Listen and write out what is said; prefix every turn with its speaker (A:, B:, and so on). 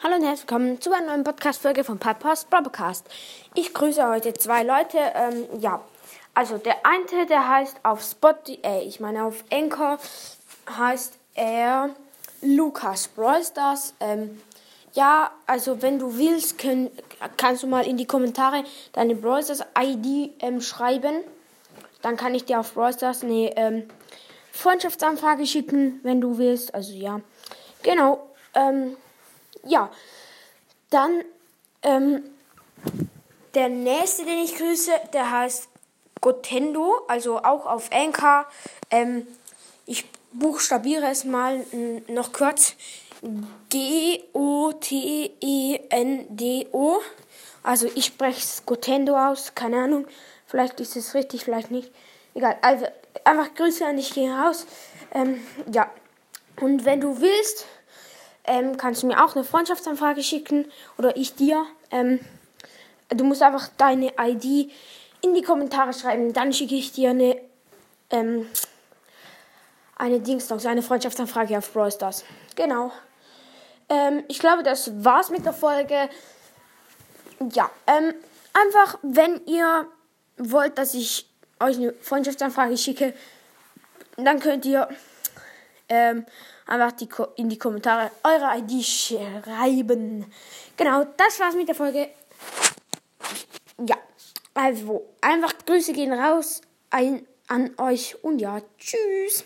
A: Hallo und herzlich willkommen zu einer neuen Podcast-Folge von Papas Broadcast. Ich grüße heute zwei Leute. Ähm, ja, also der eine, der heißt auf Spotify, äh, ich meine auf Anchor heißt er Lukas Brawlstars. Ähm, ja, also wenn du willst, können, kannst du mal in die Kommentare deine Brawlstars ID ähm, schreiben. Dann kann ich dir auf Brawlstars eine ähm, Freundschaftsanfrage schicken, wenn du willst. Also ja, genau. Ähm, ja, dann ähm, der nächste, den ich grüße, der heißt Gotendo, also auch auf Anchor. Ähm, ich buchstabiere es mal noch kurz. G-O-T-E-N-D-O. Also ich spreche es Gotendo aus, keine Ahnung. Vielleicht ist es richtig, vielleicht nicht. Egal. Also einfach Grüße an dich gehen raus. Ähm, ja. Und wenn du willst, ähm, kannst du mir auch eine Freundschaftsanfrage schicken oder ich dir. Ähm, du musst einfach deine ID in die Kommentare schreiben, dann schicke ich dir eine ähm, eine Dingsdogs, eine Freundschaftsanfrage auf Brawl Stars. Genau. Ähm, ich glaube, das war's mit der Folge. Ja, ähm, einfach, wenn ihr wollt, dass ich euch eine Freundschaftsanfrage schicke, dann könnt ihr ähm, einfach die in die Kommentare eure ID schreiben. Genau, das war's mit der Folge. Ja, also einfach Grüße gehen raus ein, an euch und ja, tschüss.